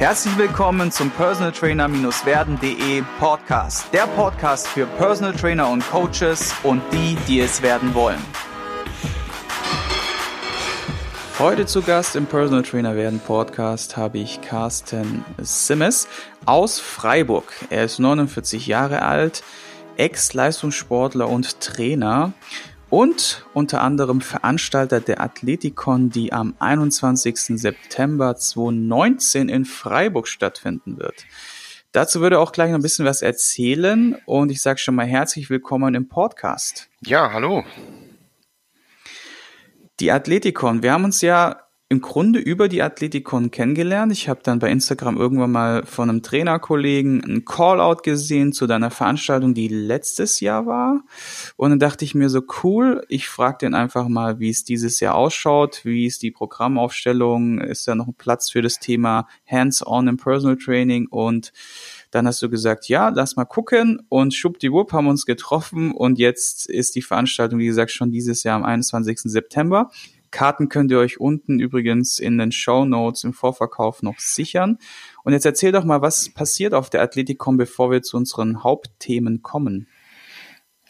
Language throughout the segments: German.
Herzlich willkommen zum Personal Trainer-werden.de Podcast. Der Podcast für Personal Trainer und Coaches und die, die es werden wollen. Heute zu Gast im Personal Trainer werden Podcast habe ich Carsten Simmes aus Freiburg. Er ist 49 Jahre alt, Ex-Leistungssportler und Trainer und unter anderem Veranstalter der Athletikon, die am 21. September 2019 in Freiburg stattfinden wird. Dazu würde auch gleich noch ein bisschen was erzählen und ich sage schon mal herzlich willkommen im Podcast. Ja, hallo. Die Athletikon, wir haben uns ja im Grunde über die Athletikon kennengelernt. Ich habe dann bei Instagram irgendwann mal von einem Trainerkollegen einen Callout gesehen zu deiner Veranstaltung, die letztes Jahr war. Und dann dachte ich mir so, cool, ich frage den einfach mal, wie es dieses Jahr ausschaut, wie ist die Programmaufstellung, ist da noch ein Platz für das Thema Hands-on im Personal Training und dann hast du gesagt, ja, lass mal gucken und schwuppdiwupp haben uns getroffen und jetzt ist die Veranstaltung, wie gesagt, schon dieses Jahr am 21. September. Karten könnt ihr euch unten übrigens in den Show Notes im Vorverkauf noch sichern. Und jetzt erzähl doch mal, was passiert auf der Athletikon, bevor wir zu unseren Hauptthemen kommen.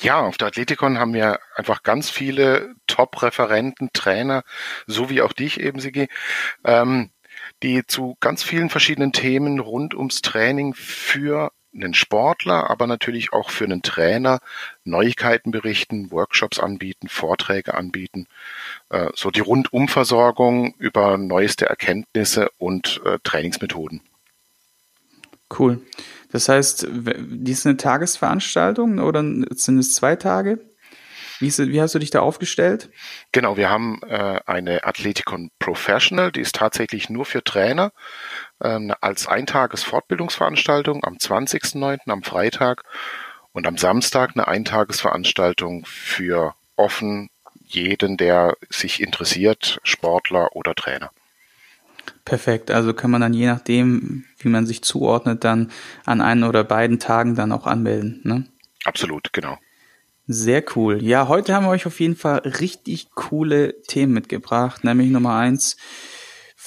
Ja, auf der Athletikon haben wir einfach ganz viele Top-Referenten, Trainer, so wie auch dich eben, Sigi, ähm, die zu ganz vielen verschiedenen Themen rund ums Training für einen Sportler, aber natürlich auch für einen Trainer Neuigkeiten berichten, Workshops anbieten, Vorträge anbieten, äh, so die Rundumversorgung über neueste Erkenntnisse und äh, Trainingsmethoden. Cool. Das heißt, die ist eine Tagesveranstaltung oder sind es zwei Tage? Wie, ist, wie hast du dich da aufgestellt? Genau, wir haben äh, eine Athleticon Professional, die ist tatsächlich nur für Trainer ähm, als Eintages-Fortbildungsveranstaltung am 20.09. am Freitag und am Samstag eine Eintagesveranstaltung für offen jeden, der sich interessiert, Sportler oder Trainer. Perfekt. Also kann man dann je nachdem, wie man sich zuordnet, dann an einen oder beiden Tagen dann auch anmelden. Ne? Absolut, genau. Sehr cool. Ja, heute haben wir euch auf jeden Fall richtig coole Themen mitgebracht. Nämlich Nummer eins,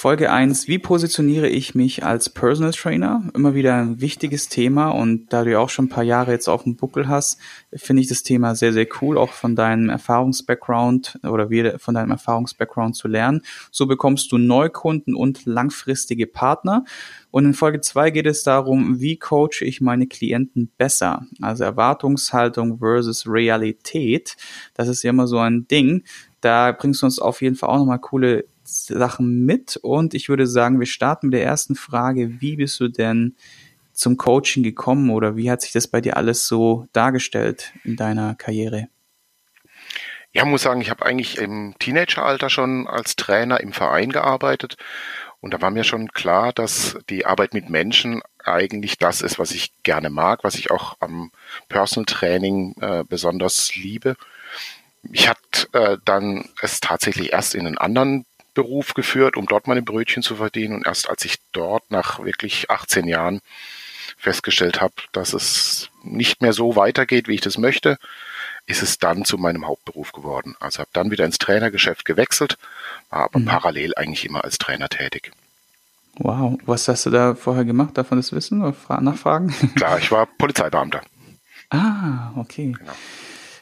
Folge 1, wie positioniere ich mich als Personal Trainer? Immer wieder ein wichtiges Thema und da du ja auch schon ein paar Jahre jetzt auf dem Buckel hast, finde ich das Thema sehr, sehr cool, auch von deinem Erfahrungsbackground oder von deinem Erfahrungsbackground zu lernen. So bekommst du Neukunden und langfristige Partner. Und in Folge 2 geht es darum, wie coache ich meine Klienten besser? Also Erwartungshaltung versus Realität. Das ist ja immer so ein Ding. Da bringst du uns auf jeden Fall auch nochmal coole Sachen mit und ich würde sagen, wir starten mit der ersten Frage. Wie bist du denn zum Coaching gekommen oder wie hat sich das bei dir alles so dargestellt in deiner Karriere? Ja, muss sagen, ich habe eigentlich im Teenageralter schon als Trainer im Verein gearbeitet und da war mir schon klar, dass die Arbeit mit Menschen eigentlich das ist, was ich gerne mag, was ich auch am Personal Training äh, besonders liebe. Ich hatte äh, dann es tatsächlich erst in einen anderen Beruf geführt, um dort meine Brötchen zu verdienen. Und erst als ich dort nach wirklich 18 Jahren festgestellt habe, dass es nicht mehr so weitergeht, wie ich das möchte, ist es dann zu meinem Hauptberuf geworden. Also habe dann wieder ins Trainergeschäft gewechselt, war aber mhm. parallel eigentlich immer als Trainer tätig. Wow, was hast du da vorher gemacht? Darf man das wissen oder nachfragen? Klar, ich war Polizeibeamter. Ah, okay. Genau.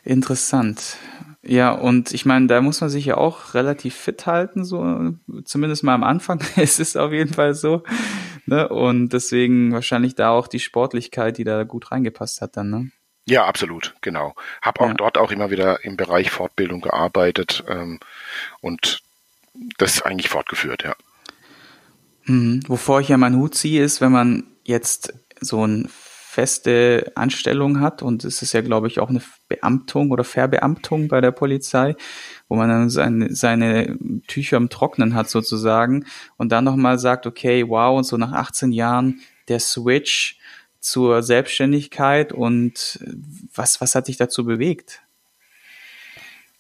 Interessant. Ja, und ich meine, da muss man sich ja auch relativ fit halten, so zumindest mal am Anfang ist es auf jeden Fall so. Ne? Und deswegen wahrscheinlich da auch die Sportlichkeit, die da gut reingepasst hat dann, ne? Ja, absolut, genau. Hab auch ja. dort auch immer wieder im Bereich Fortbildung gearbeitet ähm, und das eigentlich fortgeführt, ja. Mhm. Wovor ich ja meinen Hut ziehe, ist, wenn man jetzt so ein feste Anstellung hat und es ist ja, glaube ich, auch eine Beamtung oder Verbeamtung bei der Polizei, wo man dann seine, seine Tücher im Trocknen hat sozusagen und dann nochmal sagt, okay, wow, und so nach 18 Jahren der Switch zur Selbstständigkeit und was, was hat dich dazu bewegt?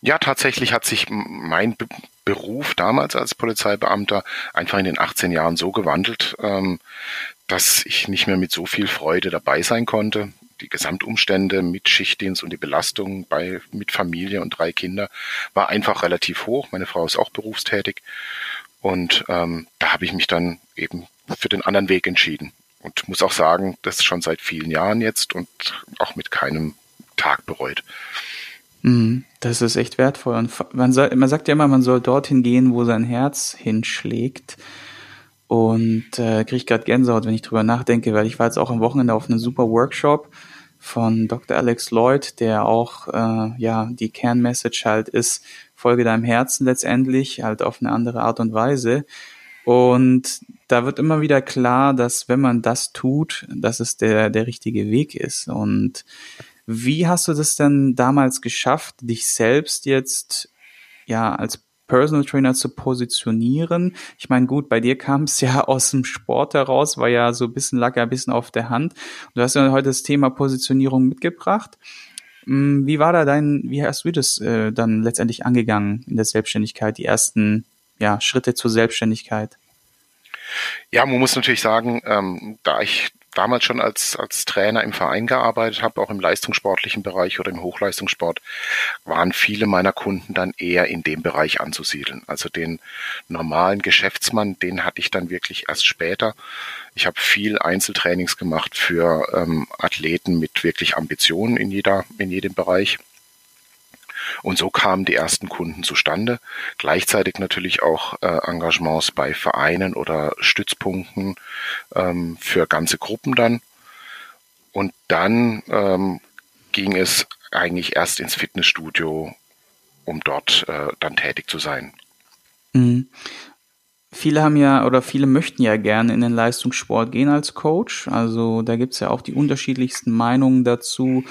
Ja, tatsächlich hat sich mein Be Beruf damals als Polizeibeamter einfach in den 18 Jahren so gewandelt, ähm, dass ich nicht mehr mit so viel Freude dabei sein konnte. Die Gesamtumstände mit Schichtdienst und die Belastung bei, mit Familie und drei Kinder war einfach relativ hoch. Meine Frau ist auch berufstätig. Und ähm, da habe ich mich dann eben für den anderen Weg entschieden. Und muss auch sagen, das schon seit vielen Jahren jetzt und auch mit keinem Tag bereut. Mhm. Das ist echt wertvoll. Und man, soll, man sagt ja immer, man soll dorthin gehen, wo sein Herz hinschlägt. Und äh, kriege gerade Gänsehaut, wenn ich drüber nachdenke, weil ich war jetzt auch am Wochenende auf einem super Workshop von Dr. Alex Lloyd, der auch äh, ja die Kernmessage halt ist, folge deinem Herzen letztendlich, halt auf eine andere Art und Weise. Und da wird immer wieder klar, dass wenn man das tut, dass es der, der richtige Weg ist. Und wie hast du das denn damals geschafft, dich selbst jetzt ja als Personal Trainer zu positionieren? Ich meine, gut, bei dir kam es ja aus dem Sport heraus, war ja so ein bisschen lag ja ein bisschen auf der Hand. Du hast ja heute das Thema Positionierung mitgebracht. Hm, wie war da dein, wie hast du das äh, dann letztendlich angegangen in der Selbstständigkeit, die ersten ja, Schritte zur Selbstständigkeit? Ja, man muss natürlich sagen, ähm, da ich damals schon als, als Trainer im Verein gearbeitet habe, auch im leistungssportlichen Bereich oder im Hochleistungssport, waren viele meiner Kunden dann eher in dem Bereich anzusiedeln. Also den normalen Geschäftsmann, den hatte ich dann wirklich erst später. Ich habe viel Einzeltrainings gemacht für ähm, Athleten mit wirklich Ambitionen in jeder, in jedem Bereich. Und so kamen die ersten Kunden zustande. Gleichzeitig natürlich auch äh, Engagements bei Vereinen oder Stützpunkten ähm, für ganze Gruppen dann. Und dann ähm, ging es eigentlich erst ins Fitnessstudio, um dort äh, dann tätig zu sein. Mhm. Viele haben ja oder viele möchten ja gerne in den Leistungssport gehen als Coach. Also da gibt's ja auch die unterschiedlichsten Meinungen dazu.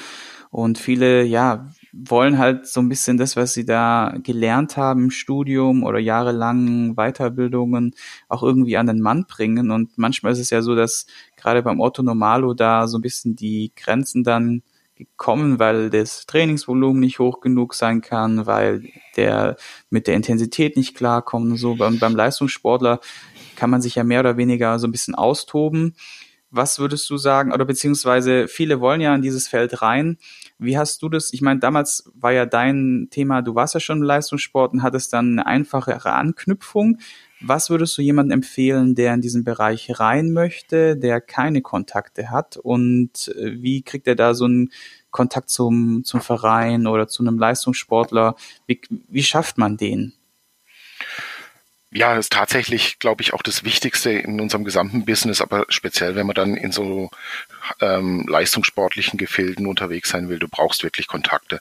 Und viele, ja, wollen halt so ein bisschen das, was sie da gelernt haben im Studium oder jahrelangen Weiterbildungen auch irgendwie an den Mann bringen. Und manchmal ist es ja so, dass gerade beim Otto Normalo da so ein bisschen die Grenzen dann gekommen, weil das Trainingsvolumen nicht hoch genug sein kann, weil der mit der Intensität nicht klarkommt und so. Beim, beim Leistungssportler kann man sich ja mehr oder weniger so ein bisschen austoben. Was würdest du sagen, oder beziehungsweise viele wollen ja in dieses Feld rein, wie hast du das? Ich meine, damals war ja dein Thema, du warst ja schon im Leistungssport und hattest dann eine einfachere Anknüpfung. Was würdest du jemandem empfehlen, der in diesen Bereich rein möchte, der keine Kontakte hat? Und äh, wie kriegt er da so einen Kontakt zum, zum Verein oder zu einem Leistungssportler? Wie, wie schafft man den? Ja, ist tatsächlich, glaube ich, auch das Wichtigste in unserem gesamten Business, aber speziell, wenn man dann in so ähm, leistungssportlichen Gefilden unterwegs sein will, du brauchst wirklich Kontakte.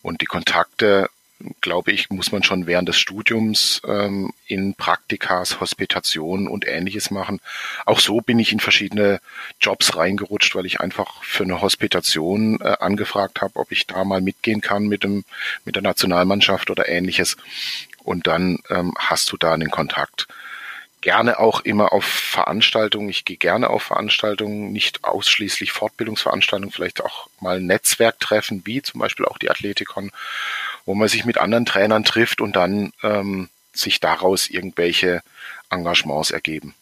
Und die Kontakte, glaube ich, muss man schon während des Studiums ähm, in Praktikas, Hospitationen und ähnliches machen. Auch so bin ich in verschiedene Jobs reingerutscht, weil ich einfach für eine Hospitation äh, angefragt habe, ob ich da mal mitgehen kann mit dem mit der Nationalmannschaft oder ähnliches und dann ähm, hast du da einen Kontakt. Gerne auch immer auf Veranstaltungen. Ich gehe gerne auf Veranstaltungen, nicht ausschließlich Fortbildungsveranstaltungen, vielleicht auch mal Netzwerktreffen, wie zum Beispiel auch die Athletikon, wo man sich mit anderen Trainern trifft und dann ähm, sich daraus irgendwelche Engagements ergeben.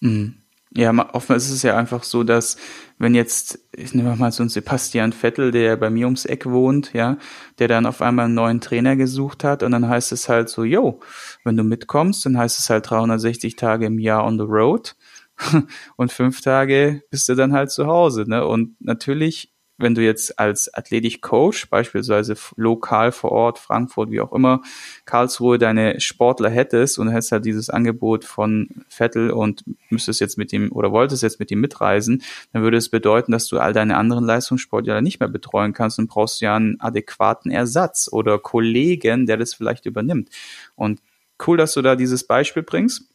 Mhm. Ja, oftmals ist es ja einfach so, dass wenn jetzt, ich nehme mal so einen Sebastian Vettel, der bei mir ums Eck wohnt, ja, der dann auf einmal einen neuen Trainer gesucht hat und dann heißt es halt so, yo, wenn du mitkommst, dann heißt es halt 360 Tage im Jahr on the road und fünf Tage bist du dann halt zu Hause, ne? Und natürlich wenn du jetzt als Athletik-Coach, beispielsweise lokal vor Ort, Frankfurt, wie auch immer, Karlsruhe deine Sportler hättest und hättest halt dieses Angebot von Vettel und müsstest jetzt mit ihm oder wolltest jetzt mit ihm mitreisen, dann würde es bedeuten, dass du all deine anderen Leistungssportler nicht mehr betreuen kannst und brauchst ja einen adäquaten Ersatz oder Kollegen, der das vielleicht übernimmt. Und cool, dass du da dieses Beispiel bringst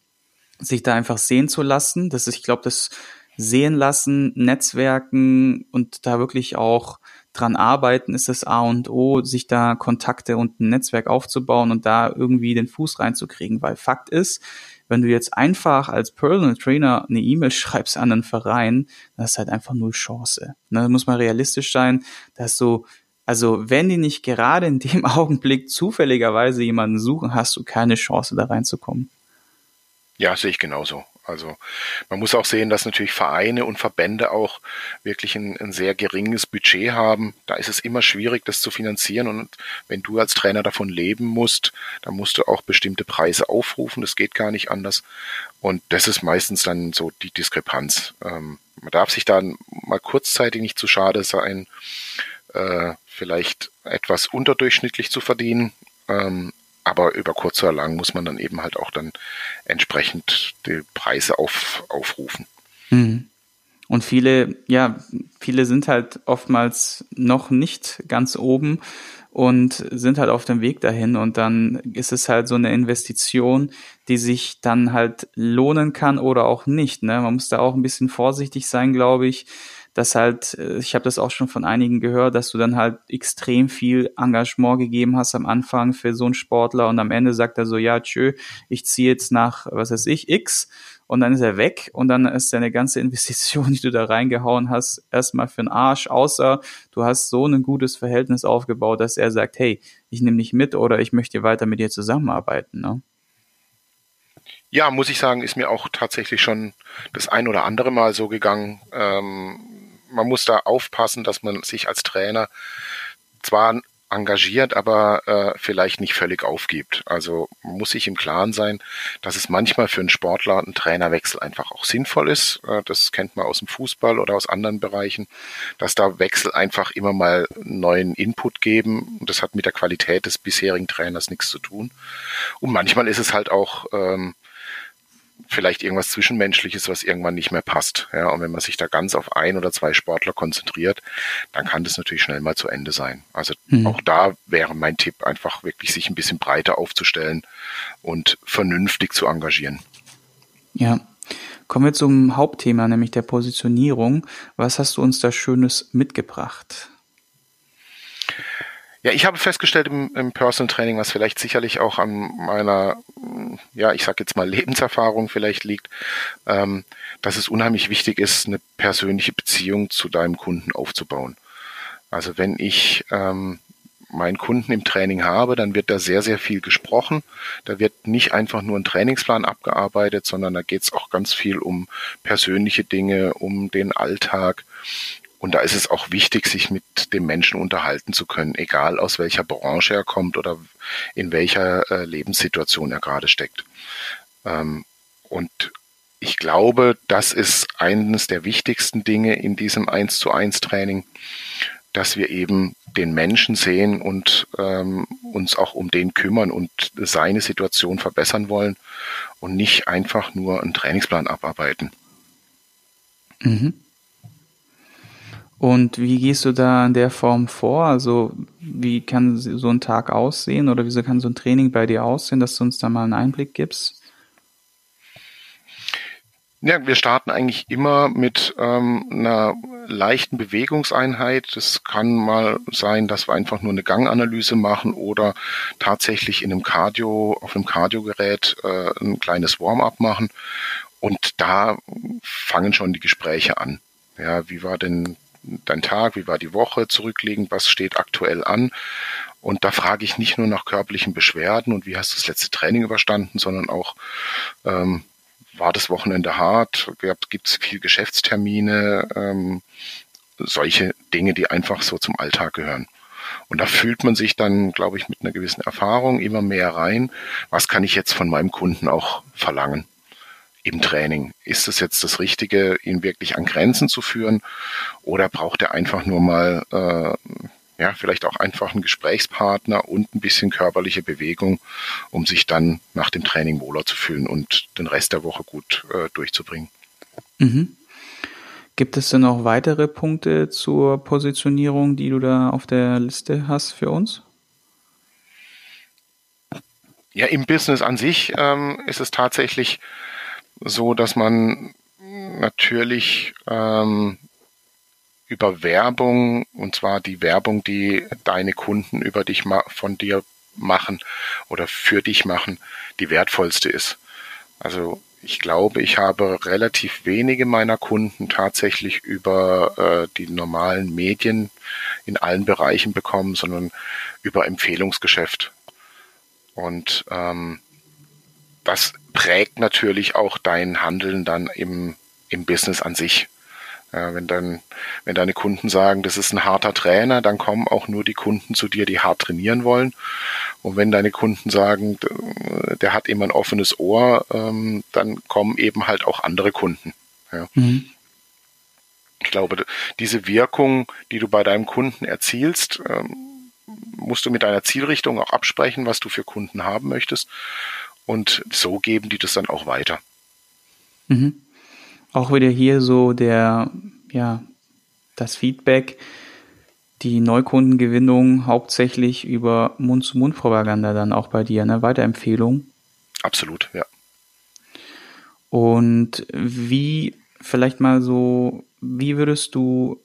sich da einfach sehen zu lassen. Das ist, ich glaube, das sehen lassen, Netzwerken und da wirklich auch dran arbeiten, ist das A und O, sich da Kontakte und ein Netzwerk aufzubauen und da irgendwie den Fuß reinzukriegen. Weil Fakt ist, wenn du jetzt einfach als Personal Trainer eine E-Mail schreibst an einen Verein, das ist halt einfach null Chance. Ne, da muss man realistisch sein, dass du also wenn die nicht gerade in dem Augenblick zufälligerweise jemanden suchen, hast du keine Chance da reinzukommen. Ja, sehe ich genauso. Also man muss auch sehen, dass natürlich Vereine und Verbände auch wirklich ein, ein, sehr geringes Budget haben. Da ist es immer schwierig, das zu finanzieren. Und wenn du als Trainer davon leben musst, dann musst du auch bestimmte Preise aufrufen. Das geht gar nicht anders. Und das ist meistens dann so die Diskrepanz. Ähm, man darf sich dann mal kurzzeitig nicht zu schade sein, äh, vielleicht etwas unterdurchschnittlich zu verdienen. Ähm, aber über kurz oder lang muss man dann eben halt auch dann entsprechend die Preise auf, aufrufen. Mhm. Und viele, ja, viele sind halt oftmals noch nicht ganz oben und sind halt auf dem Weg dahin und dann ist es halt so eine Investition, die sich dann halt lohnen kann oder auch nicht. Ne? Man muss da auch ein bisschen vorsichtig sein, glaube ich, dass halt, äh, ich habe das auch schon von einigen gehört, dass du dann halt extrem viel Engagement gegeben hast am Anfang für so einen Sportler und am Ende sagt er so, ja, tschö, ich ziehe jetzt nach, was weiß ich, X und dann ist er weg und dann ist deine ganze Investition, die du da reingehauen hast, erstmal für den Arsch, außer du hast so ein gutes Verhältnis aufgebaut, dass er sagt, hey, ich nehme dich mit oder ich möchte weiter mit dir zusammenarbeiten, ne? Ja, muss ich sagen, ist mir auch tatsächlich schon das ein oder andere Mal so gegangen. Ähm, man muss da aufpassen, dass man sich als Trainer zwar engagiert, aber äh, vielleicht nicht völlig aufgibt. Also muss sich im Klaren sein, dass es manchmal für einen Sportler ein Trainerwechsel einfach auch sinnvoll ist. Äh, das kennt man aus dem Fußball oder aus anderen Bereichen, dass da Wechsel einfach immer mal neuen Input geben. Und das hat mit der Qualität des bisherigen Trainers nichts zu tun. Und manchmal ist es halt auch ähm, vielleicht irgendwas Zwischenmenschliches, was irgendwann nicht mehr passt. Ja, und wenn man sich da ganz auf ein oder zwei Sportler konzentriert, dann kann das natürlich schnell mal zu Ende sein. Also mhm. auch da wäre mein Tipp einfach wirklich sich ein bisschen breiter aufzustellen und vernünftig zu engagieren. Ja. Kommen wir zum Hauptthema, nämlich der Positionierung. Was hast du uns da Schönes mitgebracht? Ja, ich habe festgestellt im, im Personal Training, was vielleicht sicherlich auch an meiner, ja, ich sag jetzt mal Lebenserfahrung vielleicht liegt, ähm, dass es unheimlich wichtig ist, eine persönliche Beziehung zu deinem Kunden aufzubauen. Also wenn ich ähm, meinen Kunden im Training habe, dann wird da sehr, sehr viel gesprochen. Da wird nicht einfach nur ein Trainingsplan abgearbeitet, sondern da geht es auch ganz viel um persönliche Dinge, um den Alltag, und da ist es auch wichtig, sich mit dem Menschen unterhalten zu können, egal aus welcher Branche er kommt oder in welcher äh, Lebenssituation er gerade steckt. Ähm, und ich glaube, das ist eines der wichtigsten Dinge in diesem 1 zu 1 Training, dass wir eben den Menschen sehen und ähm, uns auch um den kümmern und seine Situation verbessern wollen und nicht einfach nur einen Trainingsplan abarbeiten. Mhm. Und wie gehst du da in der Form vor? Also wie kann so ein Tag aussehen oder wieso kann so ein Training bei dir aussehen, dass du uns da mal einen Einblick gibst? Ja, wir starten eigentlich immer mit ähm, einer leichten Bewegungseinheit. Das kann mal sein, dass wir einfach nur eine Ganganalyse machen oder tatsächlich in einem Cardio, auf einem Cardiogerät äh, ein kleines Warm-up machen. Und da fangen schon die Gespräche an. Ja, wie war denn dein Tag, wie war die Woche zurückliegend, was steht aktuell an. Und da frage ich nicht nur nach körperlichen Beschwerden und wie hast du das letzte Training überstanden, sondern auch, ähm, war das Wochenende hart, gibt es viel Geschäftstermine, ähm, solche Dinge, die einfach so zum Alltag gehören. Und da fühlt man sich dann, glaube ich, mit einer gewissen Erfahrung immer mehr rein. Was kann ich jetzt von meinem Kunden auch verlangen? Im Training. Ist es jetzt das Richtige, ihn wirklich an Grenzen zu führen oder braucht er einfach nur mal, äh, ja, vielleicht auch einfach einen Gesprächspartner und ein bisschen körperliche Bewegung, um sich dann nach dem Training wohler zu fühlen und den Rest der Woche gut äh, durchzubringen. Mhm. Gibt es denn noch weitere Punkte zur Positionierung, die du da auf der Liste hast für uns? Ja, im Business an sich ähm, ist es tatsächlich so, dass man natürlich ähm, über Werbung, und zwar die Werbung, die deine Kunden über dich von dir machen oder für dich machen, die wertvollste ist. Also ich glaube, ich habe relativ wenige meiner Kunden tatsächlich über äh, die normalen Medien in allen Bereichen bekommen, sondern über Empfehlungsgeschäft. Und ähm, das prägt natürlich auch dein Handeln dann im, im Business an sich. Ja, wenn dann, wenn deine Kunden sagen, das ist ein harter Trainer, dann kommen auch nur die Kunden zu dir, die hart trainieren wollen. Und wenn deine Kunden sagen, der hat immer ein offenes Ohr, ähm, dann kommen eben halt auch andere Kunden. Ja. Mhm. Ich glaube, diese Wirkung, die du bei deinem Kunden erzielst, ähm, musst du mit deiner Zielrichtung auch absprechen, was du für Kunden haben möchtest. Und so geben die das dann auch weiter. Mhm auch wieder hier so der, ja, das Feedback, die Neukundengewinnung hauptsächlich über Mund-zu-Mund-Propaganda dann auch bei dir, ne? Weiterempfehlung. Absolut, ja. Und wie, vielleicht mal so, wie würdest du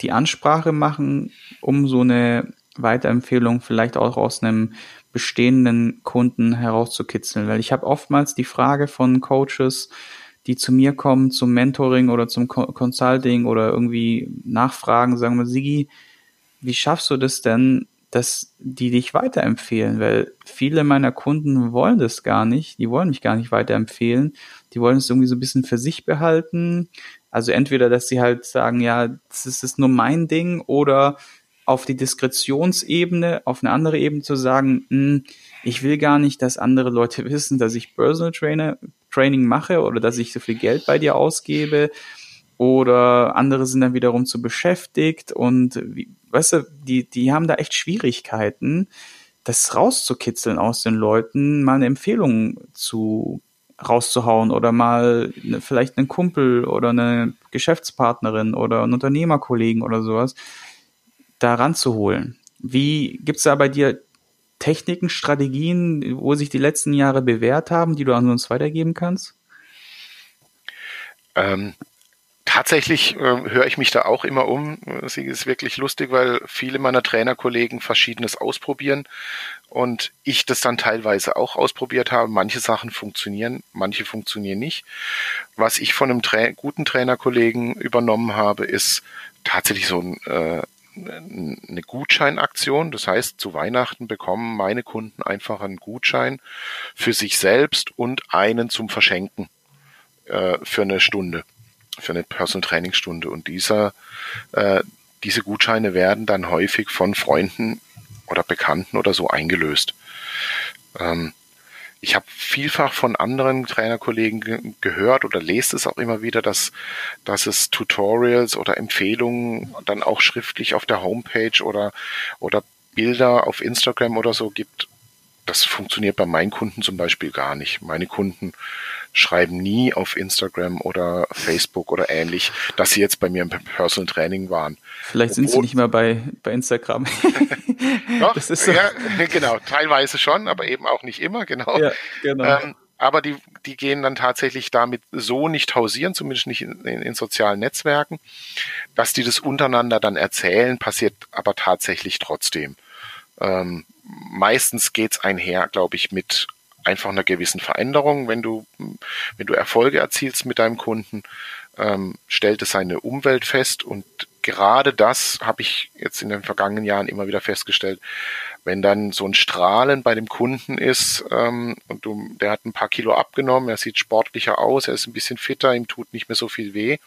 die Ansprache machen, um so eine Weiterempfehlung vielleicht auch aus einem bestehenden Kunden herauszukitzeln? Weil ich habe oftmals die Frage von Coaches, die zu mir kommen zum Mentoring oder zum Consulting oder irgendwie nachfragen, sagen wir, Sigi, wie schaffst du das denn, dass die dich weiterempfehlen? Weil viele meiner Kunden wollen das gar nicht, die wollen mich gar nicht weiterempfehlen, die wollen es irgendwie so ein bisschen für sich behalten. Also entweder, dass sie halt sagen, ja, das ist nur mein Ding oder auf die Diskretionsebene, auf eine andere Ebene zu sagen, mh, hm, ich will gar nicht, dass andere Leute wissen, dass ich Personal Trainer, Training mache oder dass ich so viel Geld bei dir ausgebe. Oder andere sind dann wiederum zu beschäftigt und weißt du, die, die haben da echt Schwierigkeiten, das rauszukitzeln aus den Leuten, mal eine Empfehlung zu rauszuhauen oder mal ne, vielleicht einen Kumpel oder eine Geschäftspartnerin oder einen Unternehmerkollegen oder sowas da ranzuholen. Wie gibt's da bei dir Techniken, Strategien, wo sich die letzten Jahre bewährt haben, die du an uns weitergeben kannst? Ähm, tatsächlich äh, höre ich mich da auch immer um. Es ist wirklich lustig, weil viele meiner Trainerkollegen Verschiedenes ausprobieren und ich das dann teilweise auch ausprobiert habe. Manche Sachen funktionieren, manche funktionieren nicht. Was ich von einem Tra guten Trainerkollegen übernommen habe, ist tatsächlich so ein äh, eine Gutscheinaktion. Das heißt, zu Weihnachten bekommen meine Kunden einfach einen Gutschein für sich selbst und einen zum Verschenken äh, für eine Stunde, für eine Personal Training Stunde. Und dieser, äh, diese Gutscheine werden dann häufig von Freunden oder Bekannten oder so eingelöst. Ähm, ich habe vielfach von anderen Trainerkollegen ge gehört oder lese es auch immer wieder, dass, dass es Tutorials oder Empfehlungen dann auch schriftlich auf der Homepage oder, oder Bilder auf Instagram oder so gibt. Das funktioniert bei meinen Kunden zum Beispiel gar nicht. Meine Kunden schreiben nie auf Instagram oder Facebook oder ähnlich, dass sie jetzt bei mir im Personal Training waren. Vielleicht Obwohl, sind sie nicht mehr bei, bei Instagram. Doch, das ist so. ja, genau, teilweise schon, aber eben auch nicht immer, genau. Ja, genau. Ähm, aber die, die gehen dann tatsächlich damit so nicht hausieren, zumindest nicht in, in, in, sozialen Netzwerken. Dass die das untereinander dann erzählen, passiert aber tatsächlich trotzdem. Ähm, meistens geht's einher, glaube ich, mit einfach einer gewissen Veränderung. Wenn du, wenn du Erfolge erzielst mit deinem Kunden, ähm, stellt es seine Umwelt fest. Und gerade das habe ich jetzt in den vergangenen Jahren immer wieder festgestellt, wenn dann so ein Strahlen bei dem Kunden ist ähm, und du, der hat ein paar Kilo abgenommen, er sieht sportlicher aus, er ist ein bisschen fitter, ihm tut nicht mehr so viel weh.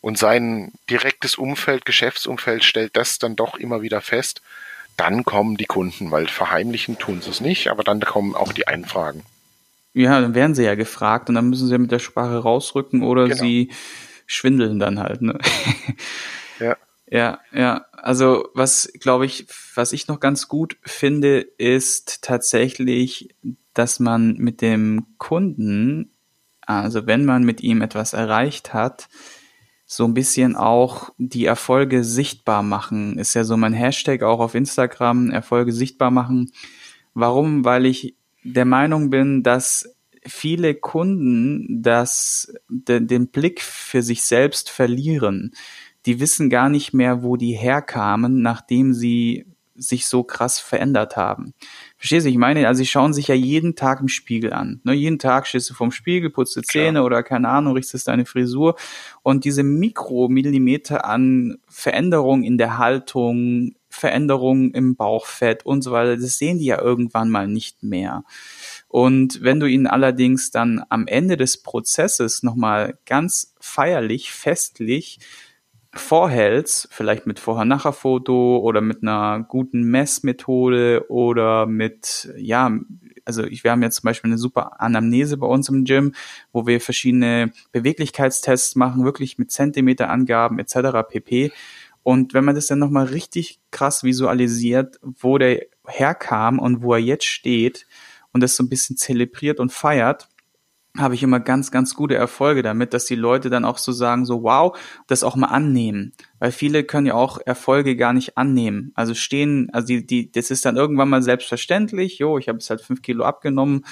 Und sein direktes Umfeld, Geschäftsumfeld stellt das dann doch immer wieder fest, dann kommen die Kunden, weil verheimlichen tun sie es nicht, aber dann kommen auch die Einfragen. Ja, dann werden sie ja gefragt und dann müssen sie mit der Sprache rausrücken oder genau. sie schwindeln dann halt. Ne? Ja. Ja, ja. Also was, glaube ich, was ich noch ganz gut finde, ist tatsächlich, dass man mit dem Kunden, also wenn man mit ihm etwas erreicht hat, so ein bisschen auch die Erfolge sichtbar machen. Ist ja so mein Hashtag auch auf Instagram, Erfolge sichtbar machen. Warum? Weil ich der Meinung bin, dass viele Kunden das, de, den Blick für sich selbst verlieren. Die wissen gar nicht mehr, wo die herkamen, nachdem sie sich so krass verändert haben. Verstehst du? Ich meine, also sie schauen sich ja jeden Tag im Spiegel an. Ne? Jeden Tag stehst du vorm Spiegel, putzt die Zähne oder keine Ahnung, richtest deine Frisur. Und diese Mikromillimeter an Veränderung in der Haltung, Veränderung im Bauchfett und so weiter, das sehen die ja irgendwann mal nicht mehr. Und wenn du ihn allerdings dann am Ende des Prozesses nochmal ganz feierlich, festlich vorhältst, vielleicht mit Vorher-Nachher-Foto oder mit einer guten Messmethode oder mit, ja, also ich, wir haben jetzt zum Beispiel eine super Anamnese bei uns im Gym, wo wir verschiedene Beweglichkeitstests machen, wirklich mit Zentimeterangaben etc. pp. Und wenn man das dann nochmal richtig krass visualisiert, wo der herkam und wo er jetzt steht und das so ein bisschen zelebriert und feiert, habe ich immer ganz, ganz gute Erfolge damit, dass die Leute dann auch so sagen, so wow, das auch mal annehmen. Weil viele können ja auch Erfolge gar nicht annehmen. Also stehen, also die, die, das ist dann irgendwann mal selbstverständlich, jo, ich habe jetzt halt fünf Kilo abgenommen.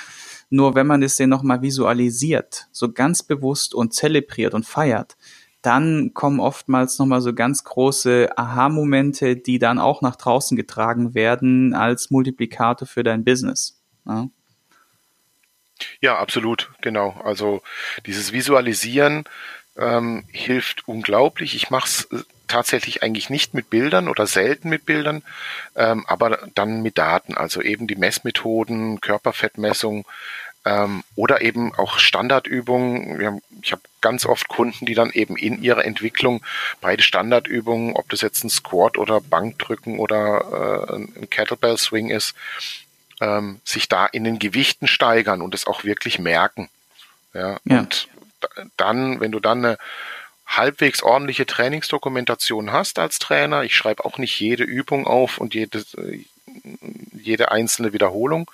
Nur wenn man das dann nochmal visualisiert, so ganz bewusst und zelebriert und feiert, dann kommen oftmals nochmal so ganz große Aha-Momente, die dann auch nach draußen getragen werden als Multiplikator für dein Business. Ja, ja absolut, genau. Also dieses Visualisieren ähm, hilft unglaublich. Ich mache es äh, tatsächlich eigentlich nicht mit Bildern oder selten mit Bildern, ähm, aber dann mit Daten, also eben die Messmethoden, Körperfettmessung, ähm, oder eben auch Standardübungen. Haben, ich habe ganz oft Kunden, die dann eben in ihrer Entwicklung beide Standardübungen, ob das jetzt ein Squat oder Bankdrücken oder äh, ein Kettlebell Swing ist, ähm, sich da in den Gewichten steigern und es auch wirklich merken. Ja, ja. Und dann, wenn du dann eine halbwegs ordentliche Trainingsdokumentation hast als Trainer, ich schreibe auch nicht jede Übung auf und jede, jede einzelne Wiederholung,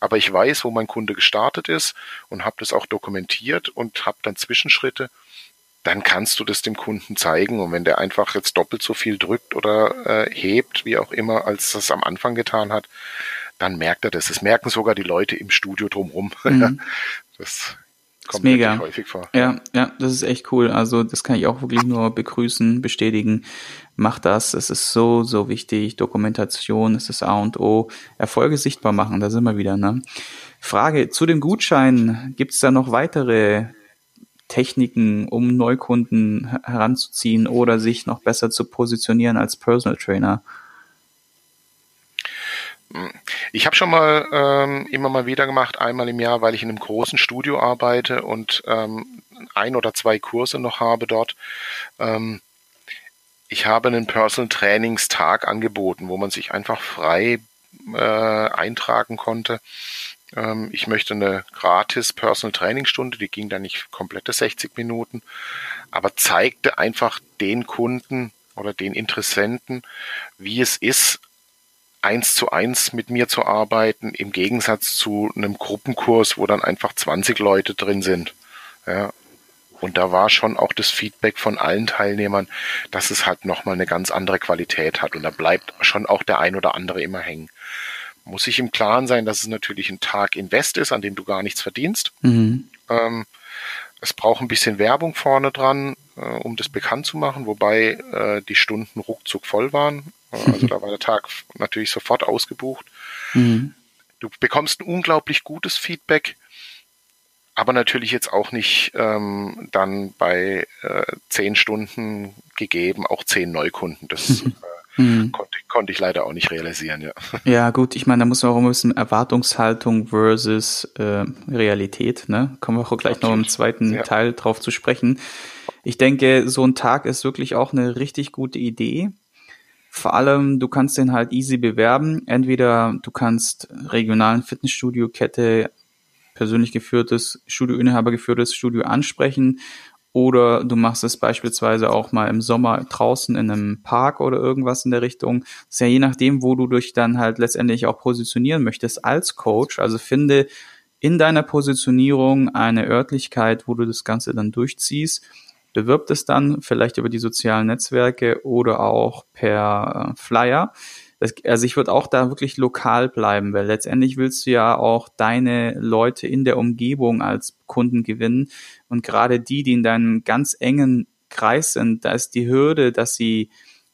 aber ich weiß, wo mein Kunde gestartet ist und habe das auch dokumentiert und habe dann Zwischenschritte, dann kannst du das dem Kunden zeigen. Und wenn der einfach jetzt doppelt so viel drückt oder äh, hebt, wie auch immer, als das am Anfang getan hat, dann merkt er das. Das merken sogar die Leute im Studio drumherum. Mhm. das kommt das mega. häufig vor. Ja, ja, das ist echt cool. Also das kann ich auch wirklich nur begrüßen, bestätigen. Mach das. Es ist so, so wichtig. Dokumentation ist das A und O. Erfolge sichtbar machen, da sind wir wieder. Ne? Frage zu dem Gutschein. Gibt es da noch weitere Techniken, um Neukunden heranzuziehen oder sich noch besser zu positionieren als Personal Trainer? Ich habe schon mal ähm, immer mal wieder gemacht, einmal im Jahr, weil ich in einem großen Studio arbeite und ähm, ein oder zwei Kurse noch habe dort. Ähm, ich habe einen Personal Trainingstag angeboten, wo man sich einfach frei äh, eintragen konnte. Ähm, ich möchte eine gratis Personal Trainingstunde, die ging dann nicht komplette 60 Minuten, aber zeigte einfach den Kunden oder den Interessenten, wie es ist, eins zu eins mit mir zu arbeiten, im Gegensatz zu einem Gruppenkurs, wo dann einfach 20 Leute drin sind. Ja. Und da war schon auch das Feedback von allen Teilnehmern, dass es halt nochmal eine ganz andere Qualität hat. Und da bleibt schon auch der ein oder andere immer hängen. Muss ich im Klaren sein, dass es natürlich ein Tag Invest ist, an dem du gar nichts verdienst. Mhm. Ähm, es braucht ein bisschen Werbung vorne dran, äh, um das bekannt zu machen, wobei äh, die Stunden ruckzuck voll waren. Also da war der Tag natürlich sofort ausgebucht. Mhm. Du bekommst ein unglaublich gutes Feedback, aber natürlich jetzt auch nicht ähm, dann bei äh, zehn Stunden gegeben, auch zehn Neukunden. Das äh, mhm. konnte, konnte ich leider auch nicht realisieren, ja. Ja, gut, ich meine, da muss man auch ein bisschen Erwartungshaltung versus äh, Realität, ne? Kommen wir auch gleich Absolut. noch im zweiten ja. Teil drauf zu sprechen. Ich denke, so ein Tag ist wirklich auch eine richtig gute Idee. Vor allem, du kannst den halt easy bewerben. Entweder du kannst regionalen Fitnessstudio-Kette, persönlich geführtes, Studioinhaber geführtes Studio ansprechen oder du machst es beispielsweise auch mal im Sommer draußen in einem Park oder irgendwas in der Richtung. Das ist ja je nachdem, wo du dich dann halt letztendlich auch positionieren möchtest als Coach. Also finde in deiner Positionierung eine Örtlichkeit, wo du das Ganze dann durchziehst bewirbt es dann vielleicht über die sozialen Netzwerke oder auch per äh, Flyer. Das, also ich würde auch da wirklich lokal bleiben, weil letztendlich willst du ja auch deine Leute in der Umgebung als Kunden gewinnen und gerade die, die in deinem ganz engen Kreis sind, da ist die Hürde, dass sie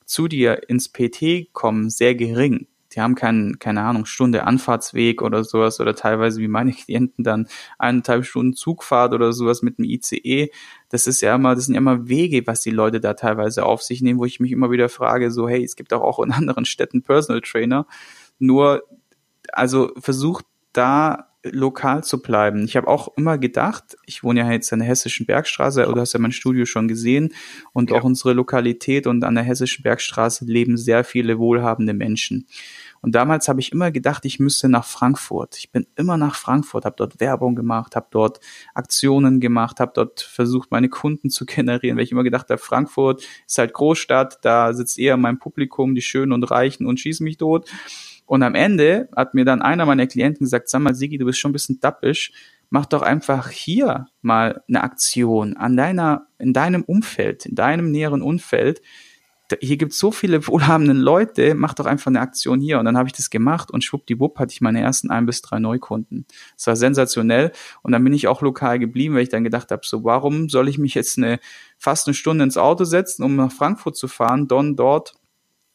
zu dir ins PT kommen, sehr gering die haben keinen, keine Ahnung, Stunde Anfahrtsweg oder sowas oder teilweise wie meine Klienten dann eineinhalb Stunden Zugfahrt oder sowas mit dem ICE. Das ist ja immer, das sind ja immer Wege, was die Leute da teilweise auf sich nehmen, wo ich mich immer wieder frage, so, hey, es gibt auch, auch in anderen Städten Personal Trainer. Nur, also versucht da lokal zu bleiben. Ich habe auch immer gedacht, ich wohne ja jetzt an der Hessischen Bergstraße, oder hast ja mein Studio schon gesehen, und ja. auch unsere Lokalität und an der Hessischen Bergstraße leben sehr viele wohlhabende Menschen. Und damals habe ich immer gedacht, ich müsste nach Frankfurt. Ich bin immer nach Frankfurt, habe dort Werbung gemacht, habe dort Aktionen gemacht, habe dort versucht, meine Kunden zu generieren, weil ich immer gedacht habe, Frankfurt ist halt Großstadt, da sitzt eher mein Publikum, die Schönen und Reichen und schießen mich tot. Und am Ende hat mir dann einer meiner Klienten gesagt, sag mal, Sigi, du bist schon ein bisschen dappisch, mach doch einfach hier mal eine Aktion an deiner, in deinem Umfeld, in deinem näheren Umfeld. Hier gibt es so viele wohlhabenden Leute, mach doch einfach eine Aktion hier. Und dann habe ich das gemacht und schwuppdiwupp hatte ich meine ersten ein bis drei Neukunden. Das war sensationell. Und dann bin ich auch lokal geblieben, weil ich dann gedacht habe, so warum soll ich mich jetzt eine fast eine Stunde ins Auto setzen, um nach Frankfurt zu fahren, dann dort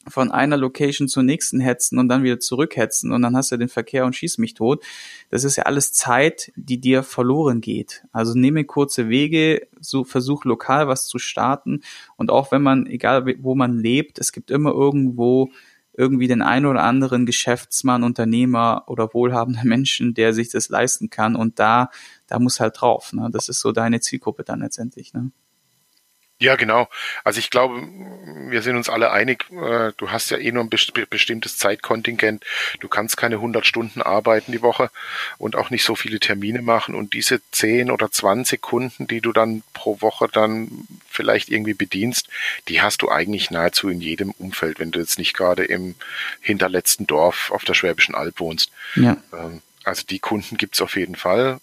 von einer Location zur nächsten hetzen und dann wieder zurückhetzen und dann hast du den Verkehr und schieß mich tot. Das ist ja alles Zeit, die dir verloren geht. Also nehme kurze Wege, so versuch lokal was zu starten und auch wenn man, egal wo man lebt, es gibt immer irgendwo irgendwie den einen oder anderen Geschäftsmann, Unternehmer oder wohlhabender Menschen, der sich das leisten kann und da, da muss halt drauf. Ne? Das ist so deine Zielgruppe dann letztendlich. Ne? Ja, genau. Also ich glaube, wir sind uns alle einig, äh, du hast ja eh nur ein bestimmtes Zeitkontingent. Du kannst keine 100 Stunden arbeiten die Woche und auch nicht so viele Termine machen. Und diese 10 oder 20 Kunden, die du dann pro Woche dann vielleicht irgendwie bedienst, die hast du eigentlich nahezu in jedem Umfeld, wenn du jetzt nicht gerade im hinterletzten Dorf auf der Schwäbischen Alb wohnst. Ja. Ähm, also die Kunden gibt's auf jeden Fall.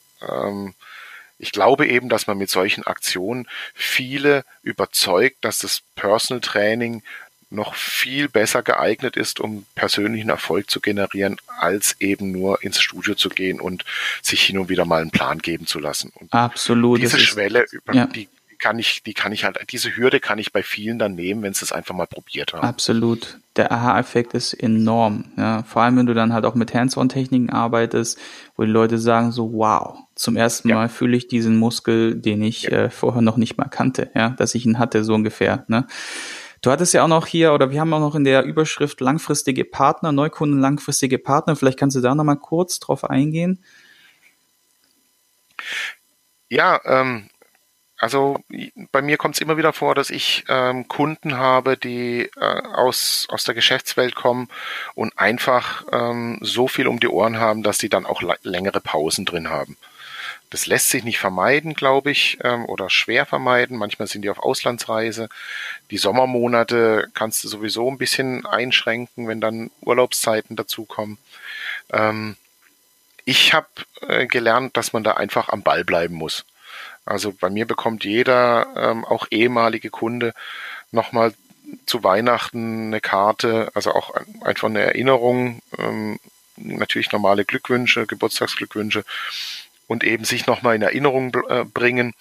Ich glaube eben, dass man mit solchen Aktionen viele überzeugt, dass das Personal Training noch viel besser geeignet ist, um persönlichen Erfolg zu generieren, als eben nur ins Studio zu gehen und sich hin und wieder mal einen Plan geben zu lassen. Und Absolut. Diese Schwelle, über ja. die kann ich, die kann ich halt, diese Hürde kann ich bei vielen dann nehmen, wenn sie es einfach mal probiert haben. Absolut. Der Aha-Effekt ist enorm. Ja. Vor allem, wenn du dann halt auch mit Hands-on-Techniken arbeitest, wo die Leute sagen so, wow, zum ersten ja. Mal fühle ich diesen Muskel, den ich ja. äh, vorher noch nicht mal kannte, ja, dass ich ihn hatte, so ungefähr. Ne? Du hattest ja auch noch hier, oder wir haben auch noch in der Überschrift langfristige Partner, Neukunden, langfristige Partner. Vielleicht kannst du da nochmal kurz drauf eingehen. Ja, ähm, also bei mir kommt es immer wieder vor, dass ich ähm, Kunden habe, die äh, aus, aus der Geschäftswelt kommen und einfach ähm, so viel um die Ohren haben, dass sie dann auch längere Pausen drin haben. Das lässt sich nicht vermeiden, glaube ich, ähm, oder schwer vermeiden. Manchmal sind die auf Auslandsreise. Die Sommermonate kannst du sowieso ein bisschen einschränken, wenn dann Urlaubszeiten dazukommen. Ähm, ich habe äh, gelernt, dass man da einfach am Ball bleiben muss. Also bei mir bekommt jeder, ähm, auch ehemalige Kunde, nochmal zu Weihnachten eine Karte, also auch einfach eine Erinnerung, ähm, natürlich normale Glückwünsche, Geburtstagsglückwünsche und eben sich nochmal in Erinnerung äh, bringen,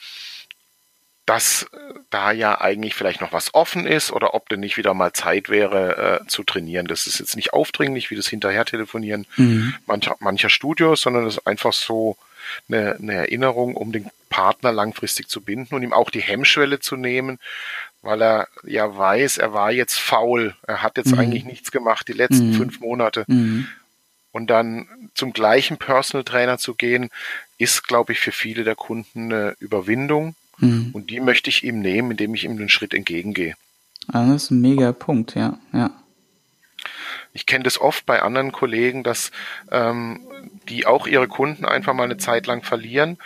dass äh, da ja eigentlich vielleicht noch was offen ist oder ob denn nicht wieder mal Zeit wäre äh, zu trainieren. Das ist jetzt nicht aufdringlich wie das hinterher telefonieren mhm. mancher, mancher Studios, sondern das ist einfach so eine, eine Erinnerung, um den Partner langfristig zu binden und ihm auch die Hemmschwelle zu nehmen, weil er ja weiß, er war jetzt faul, er hat jetzt mhm. eigentlich nichts gemacht die letzten mhm. fünf Monate. Mhm. Und dann zum gleichen Personal Trainer zu gehen, ist, glaube ich, für viele der Kunden eine Überwindung. Mhm. Und die möchte ich ihm nehmen, indem ich ihm den Schritt entgegengehe. Also das ist ein mega Punkt, ja, ja. Ich kenne das oft bei anderen Kollegen, dass ähm, die auch ihre Kunden einfach mal eine Zeit lang verlieren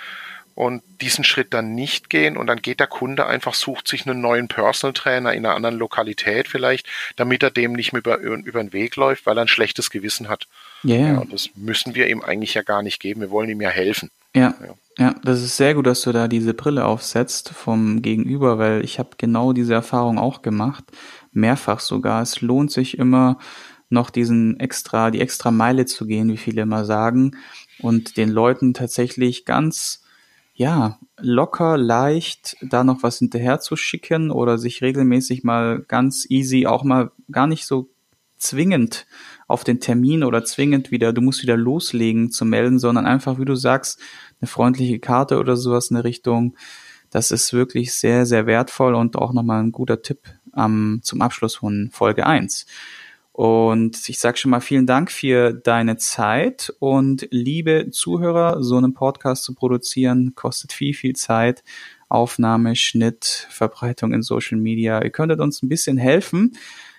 und diesen Schritt dann nicht gehen und dann geht der Kunde einfach, sucht sich einen neuen Personal Trainer in einer anderen Lokalität vielleicht, damit er dem nicht mehr über, über den Weg läuft, weil er ein schlechtes Gewissen hat. Yeah. Ja, und das müssen wir ihm eigentlich ja gar nicht geben. Wir wollen ihm ja helfen. Ja, ja, ja, das ist sehr gut, dass du da diese Brille aufsetzt vom Gegenüber, weil ich habe genau diese Erfahrung auch gemacht, mehrfach sogar. Es lohnt sich immer, noch diesen extra, die extra Meile zu gehen, wie viele immer sagen, und den Leuten tatsächlich ganz, ja, locker, leicht da noch was hinterher zu schicken oder sich regelmäßig mal ganz easy, auch mal gar nicht so zwingend auf den Termin oder zwingend wieder, du musst wieder loslegen zu melden, sondern einfach, wie du sagst, eine freundliche Karte oder sowas in der Richtung. Das ist wirklich sehr, sehr wertvoll und auch nochmal ein guter Tipp ähm, zum Abschluss von Folge 1. Und ich sage schon mal vielen Dank für deine Zeit und liebe Zuhörer, so einen Podcast zu produzieren, kostet viel, viel Zeit. Aufnahme, Schnitt, Verbreitung in Social Media. Ihr könntet uns ein bisschen helfen,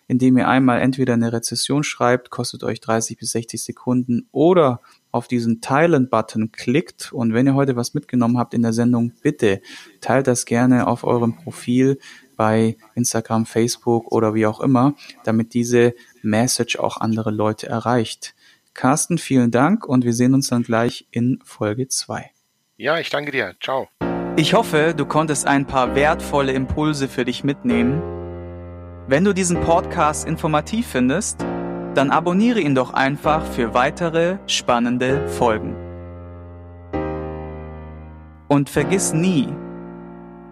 indem ihr einmal entweder eine Rezession schreibt, kostet euch 30 bis 60 Sekunden, oder auf diesen Teilen-Button klickt. Und wenn ihr heute was mitgenommen habt in der Sendung, bitte teilt das gerne auf eurem Profil bei Instagram, Facebook oder wie auch immer, damit diese Message auch andere Leute erreicht. Carsten, vielen Dank und wir sehen uns dann gleich in Folge 2. Ja, ich danke dir. Ciao. Ich hoffe, du konntest ein paar wertvolle Impulse für dich mitnehmen. Wenn du diesen Podcast informativ findest, dann abonniere ihn doch einfach für weitere spannende Folgen. Und vergiss nie,